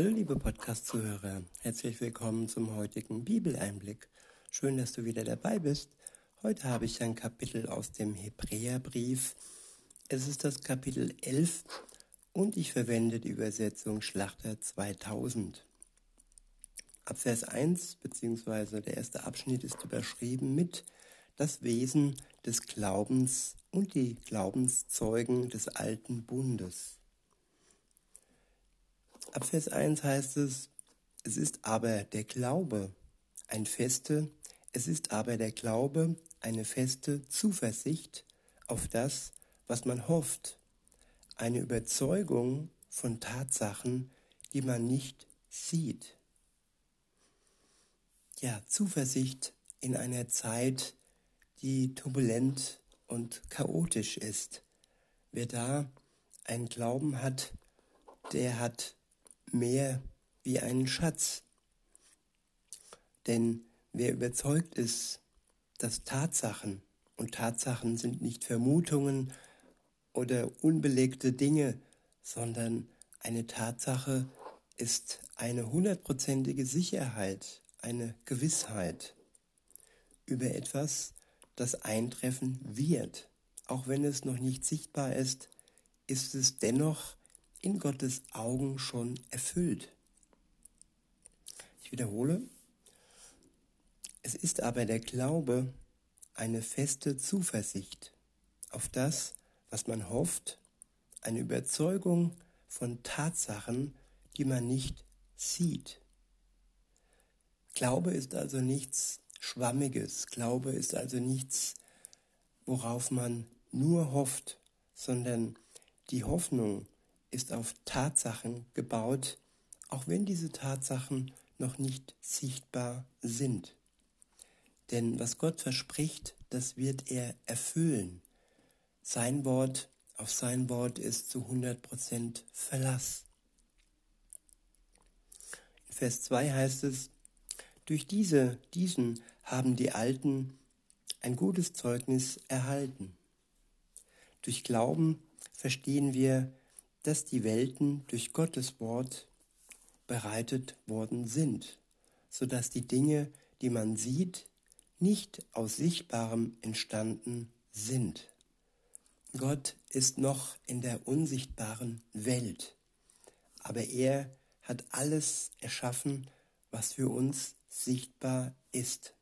Hallo liebe Podcast-Zuhörer, herzlich willkommen zum heutigen Bibeleinblick. Schön, dass du wieder dabei bist. Heute habe ich ein Kapitel aus dem Hebräerbrief. Es ist das Kapitel 11 und ich verwende die Übersetzung Schlachter 2000. Ab Vers 1 bzw. der erste Abschnitt ist überschrieben mit das Wesen des Glaubens und die Glaubenszeugen des alten Bundes. Ab Vers 1 heißt es, es ist aber der Glaube ein feste, es ist aber der Glaube eine feste Zuversicht auf das, was man hofft, eine Überzeugung von Tatsachen, die man nicht sieht. Ja, Zuversicht in einer Zeit, die turbulent und chaotisch ist. Wer da einen Glauben hat, der hat mehr wie einen Schatz. Denn wer überzeugt ist, dass Tatsachen, und Tatsachen sind nicht Vermutungen oder unbelegte Dinge, sondern eine Tatsache ist eine hundertprozentige Sicherheit, eine Gewissheit über etwas, das eintreffen wird. Auch wenn es noch nicht sichtbar ist, ist es dennoch in Gottes Augen schon erfüllt. Ich wiederhole, es ist aber der Glaube eine feste Zuversicht auf das, was man hofft, eine Überzeugung von Tatsachen, die man nicht sieht. Glaube ist also nichts Schwammiges, Glaube ist also nichts, worauf man nur hofft, sondern die Hoffnung ist auf Tatsachen gebaut, auch wenn diese Tatsachen noch nicht sichtbar sind. Denn was Gott verspricht, das wird er erfüllen. Sein Wort, auf sein Wort ist zu 100% Verlass. In Vers 2 heißt es, durch diese, diesen haben die Alten ein gutes Zeugnis erhalten. Durch Glauben verstehen wir, dass die Welten durch Gottes Wort bereitet worden sind, so dass die Dinge, die man sieht, nicht aus Sichtbarem entstanden sind. Gott ist noch in der unsichtbaren Welt, aber er hat alles erschaffen, was für uns sichtbar ist.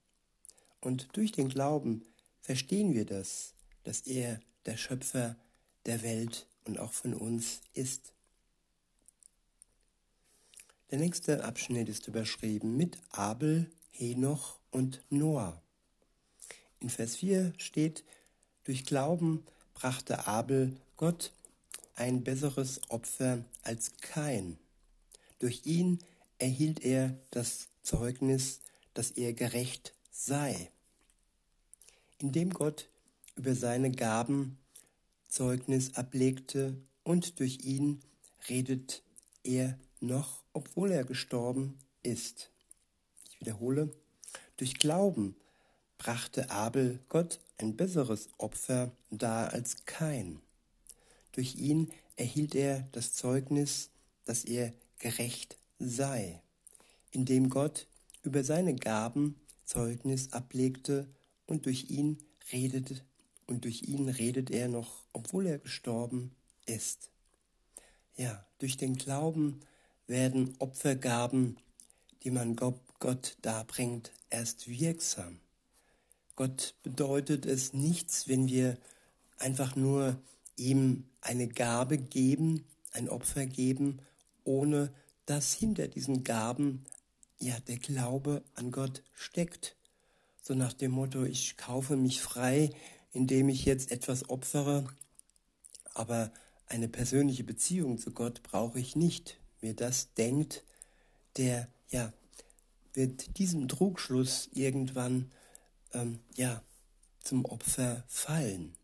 Und durch den Glauben verstehen wir das, dass er der Schöpfer der Welt und auch von uns ist. Der nächste Abschnitt ist überschrieben mit Abel, Henoch und Noah. In Vers 4 steht, durch Glauben brachte Abel Gott ein besseres Opfer als kein. Durch ihn erhielt er das Zeugnis, dass er gerecht sei. Indem Gott über seine Gaben Zeugnis ablegte und durch ihn redet er noch, obwohl er gestorben ist. Ich wiederhole, durch Glauben brachte Abel Gott ein besseres Opfer dar als kein. Durch ihn erhielt er das Zeugnis, dass er gerecht sei, indem Gott über seine Gaben Zeugnis ablegte und durch ihn redet und durch ihn redet er noch, obwohl er gestorben ist. Ja, durch den Glauben werden Opfergaben, die man Gott darbringt, erst wirksam. Gott bedeutet es nichts, wenn wir einfach nur ihm eine Gabe geben, ein Opfer geben, ohne dass hinter diesen Gaben ja der Glaube an Gott steckt. So nach dem Motto, ich kaufe mich frei, indem ich jetzt etwas opfere, aber eine persönliche Beziehung zu Gott brauche ich nicht. Wer das denkt, der ja wird diesem Trugschluss irgendwann ähm, ja zum Opfer fallen.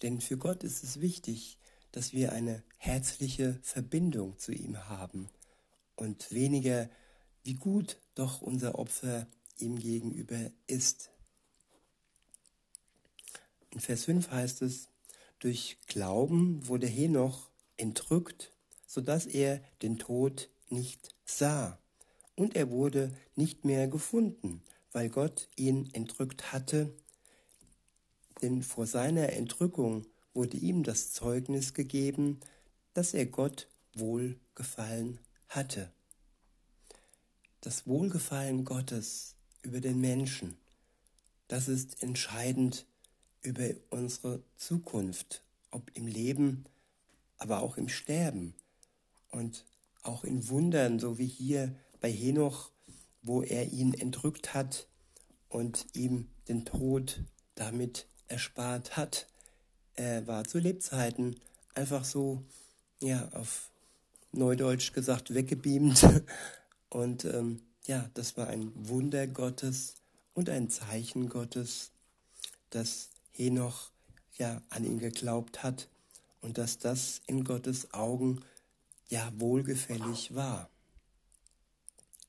Denn für Gott ist es wichtig, dass wir eine herzliche Verbindung zu ihm haben und weniger, wie gut doch unser Opfer ihm gegenüber ist. Vers 5 heißt es, durch Glauben wurde Henoch entrückt, sodass er den Tod nicht sah. Und er wurde nicht mehr gefunden, weil Gott ihn entrückt hatte, denn vor seiner Entrückung wurde ihm das Zeugnis gegeben, dass er Gott wohlgefallen hatte. Das Wohlgefallen Gottes über den Menschen, das ist entscheidend über unsere Zukunft, ob im Leben, aber auch im Sterben und auch in Wundern, so wie hier bei Henoch, wo er ihn entrückt hat und ihm den Tod damit erspart hat. Er war zu Lebzeiten einfach so, ja, auf Neudeutsch gesagt, weggebeamt. Und ähm, ja, das war ein Wunder Gottes und ein Zeichen Gottes, dass Henoch ja an ihn geglaubt hat und dass das in Gottes Augen ja wohlgefällig war.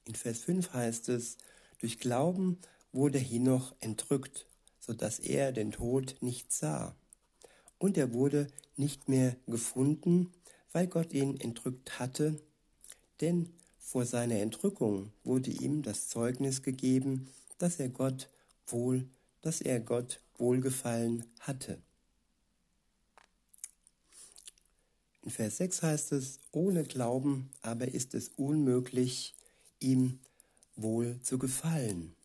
In Vers 5 heißt es, durch Glauben wurde Henoch entrückt, so dass er den Tod nicht sah. Und er wurde nicht mehr gefunden, weil Gott ihn entrückt hatte, denn vor seiner Entrückung wurde ihm das Zeugnis gegeben, dass er Gott wohl, dass er Gott wohlgefallen hatte. In Vers 6 heißt es, ohne Glauben aber ist es unmöglich, ihm wohl zu gefallen.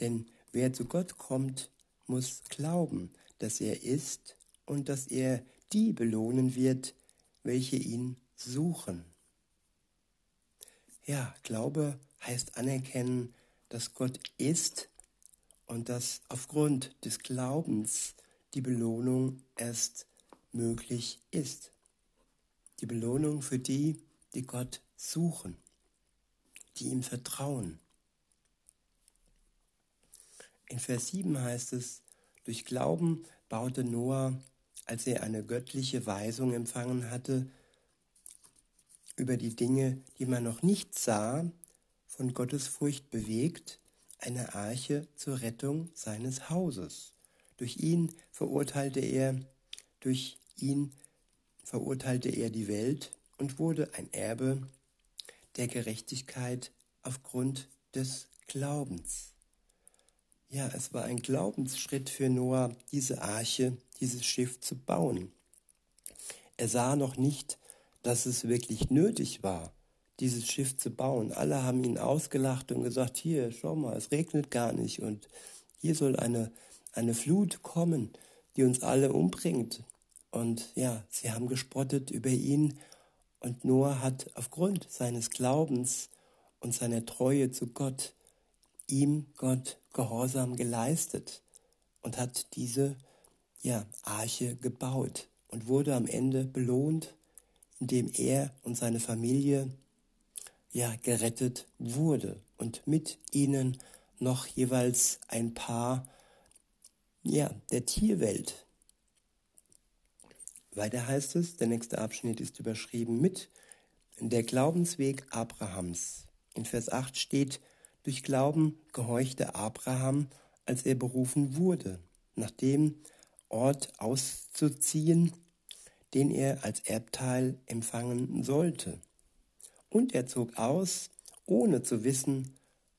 Denn wer zu Gott kommt, muss glauben, dass er ist und dass er die belohnen wird, welche ihn suchen. Ja, Glaube heißt anerkennen, dass Gott ist und dass aufgrund des Glaubens die Belohnung erst möglich ist. Die Belohnung für die, die Gott suchen die ihm vertrauen. In Vers 7 heißt es, durch Glauben baute Noah, als er eine göttliche Weisung empfangen hatte, über die Dinge, die man noch nicht sah, von Gottes Furcht bewegt, eine Arche zur Rettung seines Hauses. Durch ihn verurteilte er, durch ihn verurteilte er die Welt und wurde ein Erbe der Gerechtigkeit aufgrund des Glaubens. Ja, es war ein Glaubensschritt für Noah, diese Arche, dieses Schiff zu bauen. Er sah noch nicht, dass es wirklich nötig war, dieses Schiff zu bauen. Alle haben ihn ausgelacht und gesagt, hier, schau mal, es regnet gar nicht und hier soll eine, eine Flut kommen, die uns alle umbringt. Und ja, sie haben gespottet über ihn und Noah hat aufgrund seines Glaubens und seiner Treue zu Gott ihm Gott Gehorsam geleistet und hat diese ja, Arche gebaut und wurde am Ende belohnt, indem er und seine Familie ja gerettet wurde und mit ihnen noch jeweils ein paar ja, der Tierwelt weiter heißt es, der nächste Abschnitt ist überschrieben mit der Glaubensweg Abrahams. In Vers 8 steht, durch Glauben gehorchte Abraham, als er berufen wurde, nach dem Ort auszuziehen, den er als Erbteil empfangen sollte. Und er zog aus, ohne zu wissen,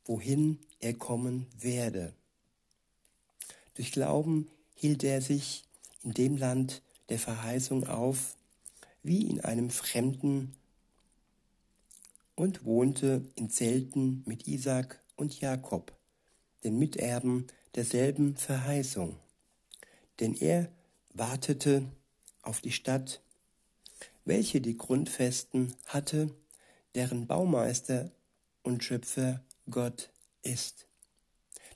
wohin er kommen werde. Durch Glauben hielt er sich in dem Land, der Verheißung auf, wie in einem Fremden und wohnte in Zelten mit Isaak und Jakob, den Miterben derselben Verheißung. Denn er wartete auf die Stadt, welche die Grundfesten hatte, deren Baumeister und Schöpfer Gott ist.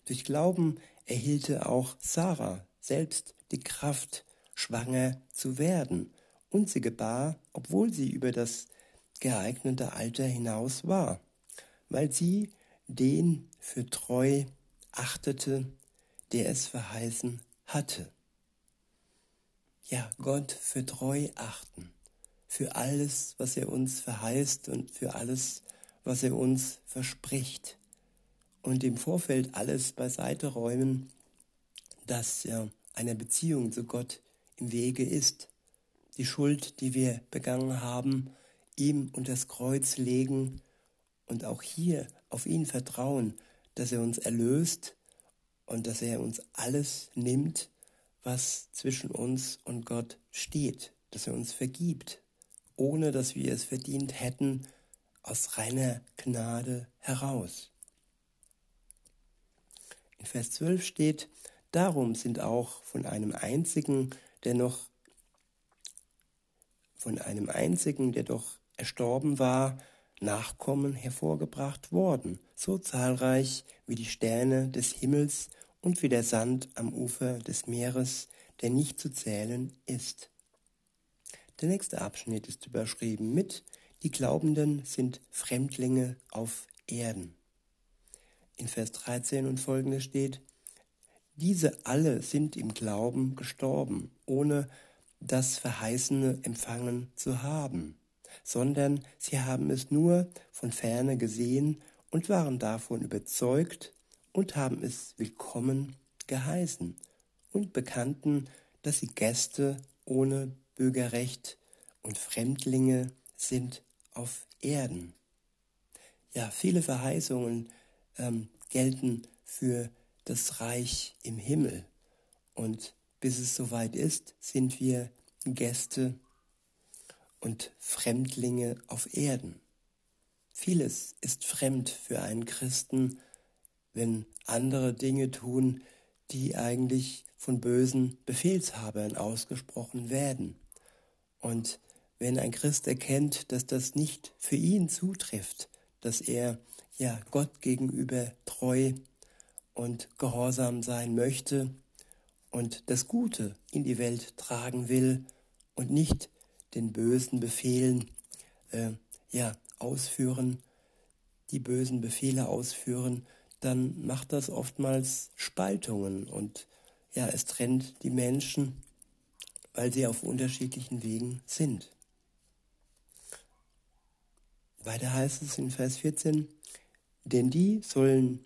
Durch Glauben erhielte auch Sarah selbst die Kraft, schwanger zu werden, und sie gebar, obwohl sie über das geeignete Alter hinaus war, weil sie den für treu achtete, der es verheißen hatte. Ja, Gott für treu achten, für alles, was er uns verheißt und für alles, was er uns verspricht. Und im Vorfeld alles beiseite räumen, das ja einer Beziehung zu Gott im Wege ist. Die Schuld, die wir begangen haben, ihm unter das Kreuz legen und auch hier auf ihn vertrauen, dass er uns erlöst und dass er uns alles nimmt, was zwischen uns und Gott steht, dass er uns vergibt, ohne dass wir es verdient hätten, aus reiner Gnade heraus. In Vers 12 steht, darum sind auch von einem einzigen, der noch von einem einzigen, der doch erstorben war, Nachkommen hervorgebracht worden, so zahlreich wie die Sterne des Himmels und wie der Sand am Ufer des Meeres, der nicht zu zählen ist. Der nächste Abschnitt ist überschrieben mit Die Glaubenden sind Fremdlinge auf Erden. In Vers 13 und folgende steht, diese alle sind im Glauben gestorben, ohne das Verheißene empfangen zu haben, sondern sie haben es nur von ferne gesehen und waren davon überzeugt und haben es willkommen geheißen und bekannten, dass sie Gäste ohne Bürgerrecht und Fremdlinge sind auf Erden. Ja, viele Verheißungen ähm, gelten für das Reich im Himmel. Und bis es soweit ist, sind wir Gäste und Fremdlinge auf Erden. Vieles ist fremd für einen Christen, wenn andere Dinge tun, die eigentlich von bösen Befehlshabern ausgesprochen werden. Und wenn ein Christ erkennt, dass das nicht für ihn zutrifft, dass er ja Gott gegenüber treu und gehorsam sein möchte und das Gute in die Welt tragen will und nicht den bösen Befehlen äh, ja ausführen, die bösen Befehle ausführen, dann macht das oftmals Spaltungen und ja, es trennt die Menschen, weil sie auf unterschiedlichen Wegen sind. Weiter heißt es in Vers 14, denn die sollen,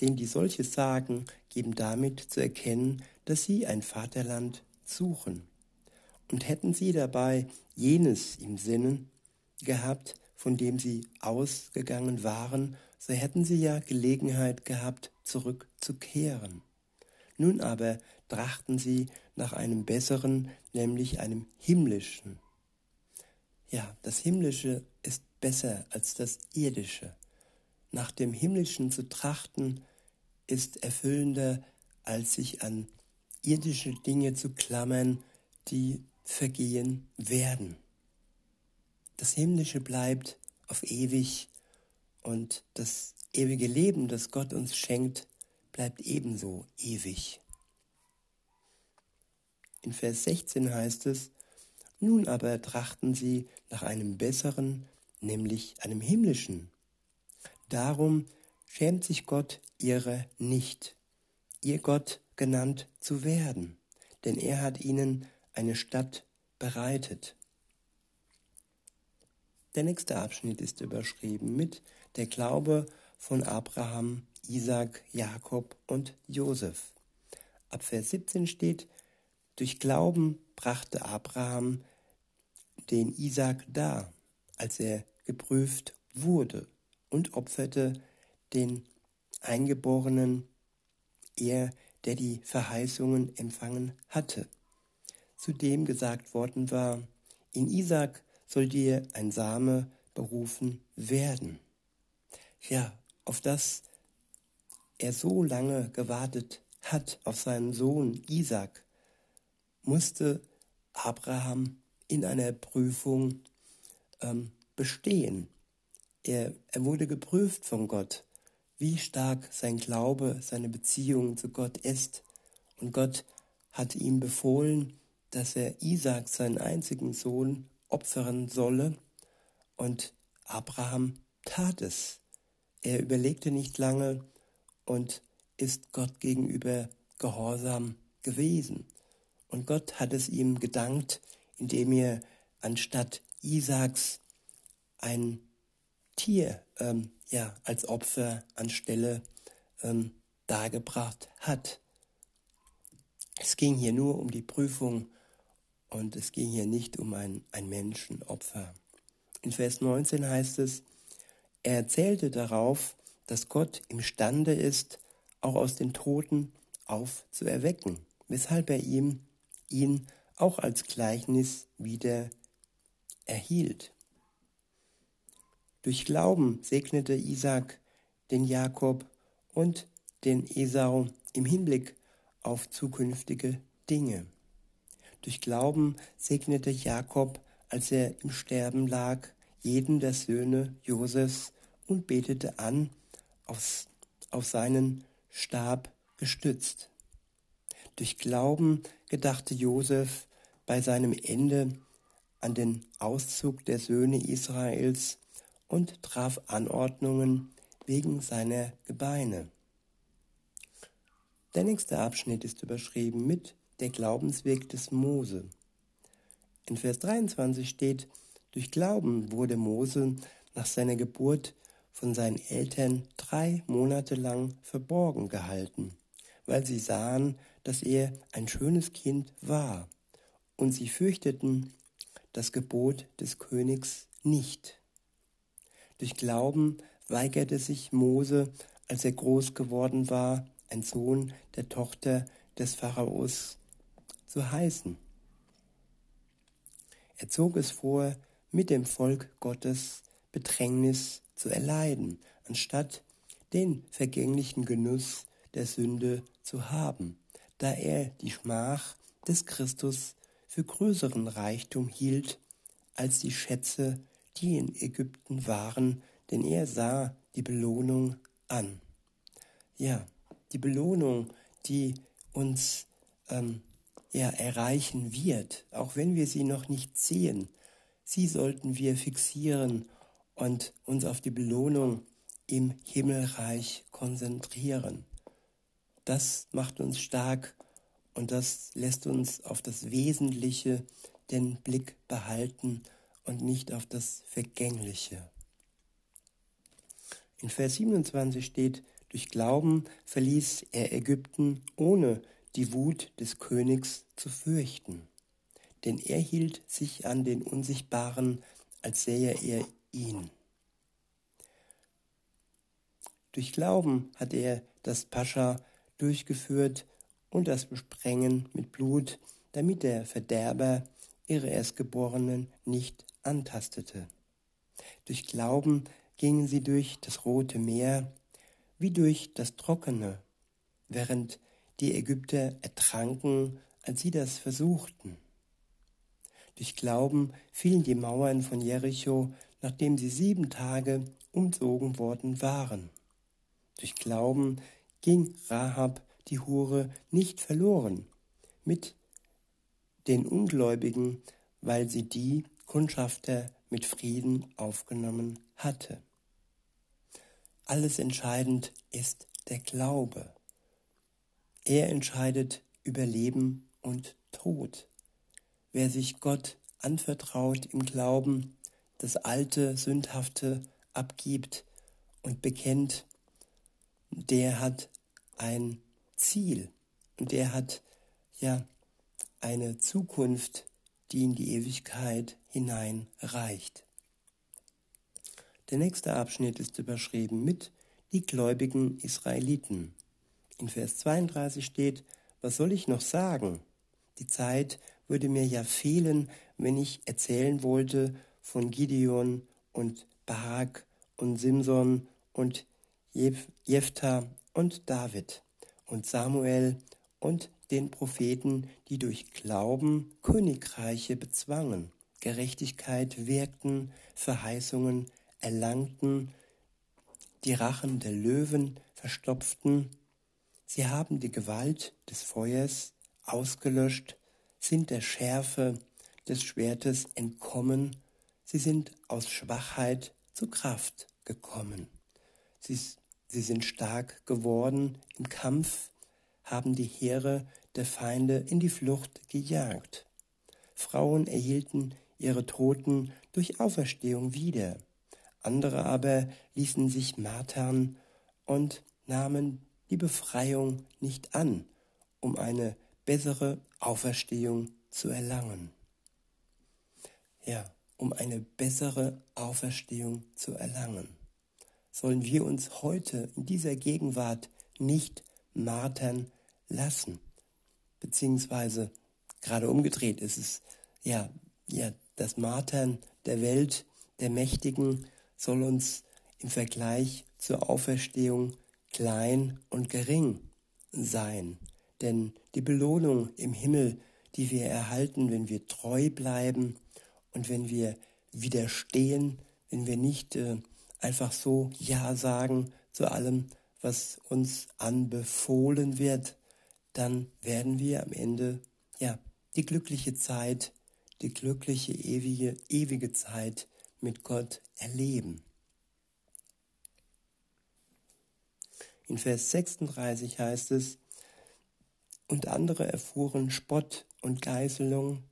denen die solches sagen, geben damit zu erkennen, dass sie ein Vaterland suchen. Und hätten sie dabei jenes im Sinnen gehabt, von dem sie ausgegangen waren, so hätten sie ja Gelegenheit gehabt, zurückzukehren. Nun aber trachten sie nach einem besseren, nämlich einem himmlischen. Ja, das himmlische ist besser als das irdische. Nach dem himmlischen zu trachten ist erfüllender, als sich an irdische Dinge zu klammern, die vergehen werden. Das himmlische bleibt auf ewig und das ewige Leben, das Gott uns schenkt, bleibt ebenso ewig. In Vers 16 heißt es, nun aber trachten sie nach einem besseren, nämlich einem himmlischen. Darum schämt sich Gott ihrer nicht, ihr Gott genannt zu werden, denn er hat ihnen eine Stadt bereitet. Der nächste Abschnitt ist überschrieben mit der Glaube von Abraham, Isaac, Jakob und Josef. Ab Vers 17 steht, durch Glauben brachte Abraham den Isaac dar, als er geprüft wurde, und opferte den Eingeborenen, er, der die Verheißungen empfangen hatte. Zudem gesagt worden war, in Isaac soll dir ein Same berufen werden ja, auf das er so lange gewartet hat, auf seinen Sohn Isaac, musste Abraham in einer Prüfung ähm, bestehen. Er, er wurde geprüft von Gott, wie stark sein Glaube, seine Beziehung zu Gott ist. Und Gott hat ihm befohlen, dass er Isaac, seinen einzigen Sohn, opfern solle. Und Abraham tat es. Er überlegte nicht lange und ist Gott gegenüber gehorsam gewesen. Und Gott hat es ihm gedankt, indem er anstatt Isaaks ein Tier ähm, ja, als Opfer anstelle ähm, dargebracht hat. Es ging hier nur um die Prüfung und es ging hier nicht um ein, ein Menschenopfer. In Vers 19 heißt es, er erzählte darauf, dass Gott imstande ist, auch aus den Toten aufzuerwecken, weshalb er ihm ihn auch als Gleichnis wieder erhielt. Durch Glauben segnete Isaac den Jakob und den Esau im Hinblick auf zukünftige Dinge. Durch Glauben segnete Jakob, als er im Sterben lag, jeden der Söhne Josefs und betete an, auf seinen Stab gestützt. Durch Glauben gedachte Josef bei seinem Ende an den Auszug der Söhne Israels und traf Anordnungen wegen seiner Gebeine. Der nächste Abschnitt ist überschrieben mit der Glaubensweg des Mose. In Vers 23 steht, durch Glauben wurde Mose nach seiner Geburt von seinen Eltern drei Monate lang verborgen gehalten, weil sie sahen, dass er ein schönes Kind war, und sie fürchteten das Gebot des Königs nicht. Durch Glauben weigerte sich Mose, als er groß geworden war, ein Sohn der Tochter des Pharaos zu heißen. Er zog es vor, mit dem Volk Gottes Bedrängnis zu erleiden, anstatt den vergänglichen Genuss der Sünde zu haben, da er die Schmach des Christus für größeren Reichtum hielt als die Schätze, die in Ägypten waren, denn er sah die Belohnung an. Ja, die Belohnung, die uns ähm, ja, erreichen wird, auch wenn wir sie noch nicht sehen, sie sollten wir fixieren und uns auf die Belohnung im Himmelreich konzentrieren. Das macht uns stark und das lässt uns auf das Wesentliche den Blick behalten und nicht auf das Vergängliche. In Vers 27 steht, durch Glauben verließ er Ägypten, ohne die Wut des Königs zu fürchten. Denn er hielt sich an den Unsichtbaren, als sähe er ihn. Durch Glauben hat er das Pascha durchgeführt und das Besprengen mit Blut, damit der Verderber ihre Erstgeborenen nicht antastete. Durch Glauben gingen sie durch das Rote Meer wie durch das Trockene, während die Ägypter ertranken, als sie das versuchten. Durch Glauben fielen die Mauern von Jericho, nachdem sie sieben Tage umzogen worden waren. Durch Glauben ging Rahab die Hure nicht verloren mit den Ungläubigen, weil sie die Kundschafter mit Frieden aufgenommen hatte. Alles entscheidend ist der Glaube. Er entscheidet über Leben und Tod. Wer sich Gott anvertraut im Glauben, das alte, sündhafte abgibt und bekennt, der hat ein Ziel und der hat ja eine Zukunft, die in die Ewigkeit hinein reicht. Der nächste Abschnitt ist überschrieben mit die gläubigen Israeliten. In Vers 32 steht, was soll ich noch sagen? Die Zeit würde mir ja fehlen, wenn ich erzählen wollte von Gideon und Barak und Simson und Jephthah und David und Samuel und den Propheten, die durch Glauben Königreiche bezwangen, Gerechtigkeit wirkten, Verheißungen erlangten, die Rachen der Löwen verstopften. Sie haben die Gewalt des Feuers ausgelöscht, sind der Schärfe des Schwertes entkommen, sie sind aus Schwachheit zu Kraft gekommen. Sie, sie sind stark geworden im Kampf, haben die Heere der Feinde in die Flucht gejagt. Frauen erhielten ihre Toten durch Auferstehung wieder. Andere aber ließen sich martern und nahmen die Befreiung nicht an, um eine bessere Auferstehung zu erlangen. Ja, um eine bessere Auferstehung zu erlangen. Sollen wir uns heute in dieser Gegenwart nicht martern lassen, beziehungsweise gerade umgedreht ist es, ja, ja, das Martern der Welt, der Mächtigen soll uns im Vergleich zur Auferstehung klein und gering sein. Denn die Belohnung im Himmel, die wir erhalten, wenn wir treu bleiben und wenn wir widerstehen, wenn wir nicht äh, einfach so Ja sagen zu allem, was uns anbefohlen wird, dann werden wir am Ende ja die glückliche Zeit, die glückliche ewige ewige Zeit mit Gott erleben. In Vers 36 heißt es, und andere erfuhren Spott und Geißelung,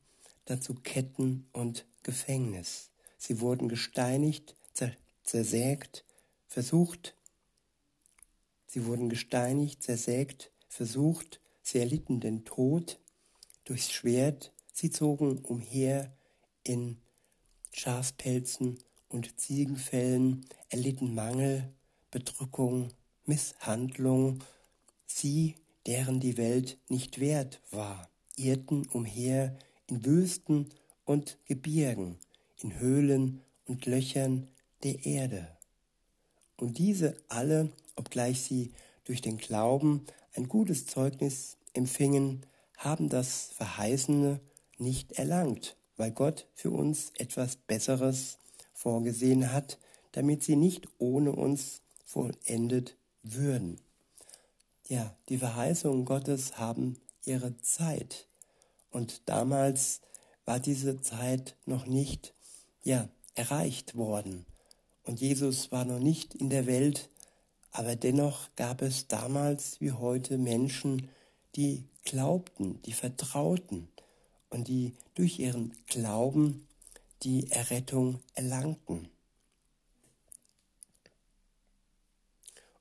dazu Ketten und Gefängnis. Sie wurden gesteinigt, zersägt, versucht, sie wurden gesteinigt, zersägt, versucht, sie erlitten den Tod durchs Schwert, sie zogen umher in Schafspelzen und Ziegenfällen, erlitten Mangel, Bedrückung, Misshandlung, sie, deren die Welt nicht wert war, irrten umher in Wüsten und Gebirgen, in Höhlen und Löchern der Erde. Und diese alle, obgleich sie durch den Glauben ein gutes Zeugnis empfingen, haben das Verheißene nicht erlangt, weil Gott für uns etwas Besseres vorgesehen hat, damit sie nicht ohne uns vollendet würden. Ja, die Verheißungen Gottes haben ihre Zeit. Und damals war diese Zeit noch nicht, ja, erreicht worden. Und Jesus war noch nicht in der Welt, aber dennoch gab es damals wie heute Menschen, die glaubten, die vertrauten und die durch ihren Glauben die Errettung erlangten.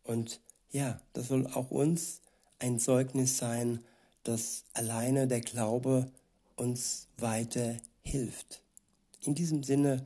Und ja, das soll auch uns ein Zeugnis sein, dass alleine der Glaube uns weiter hilft. In diesem Sinne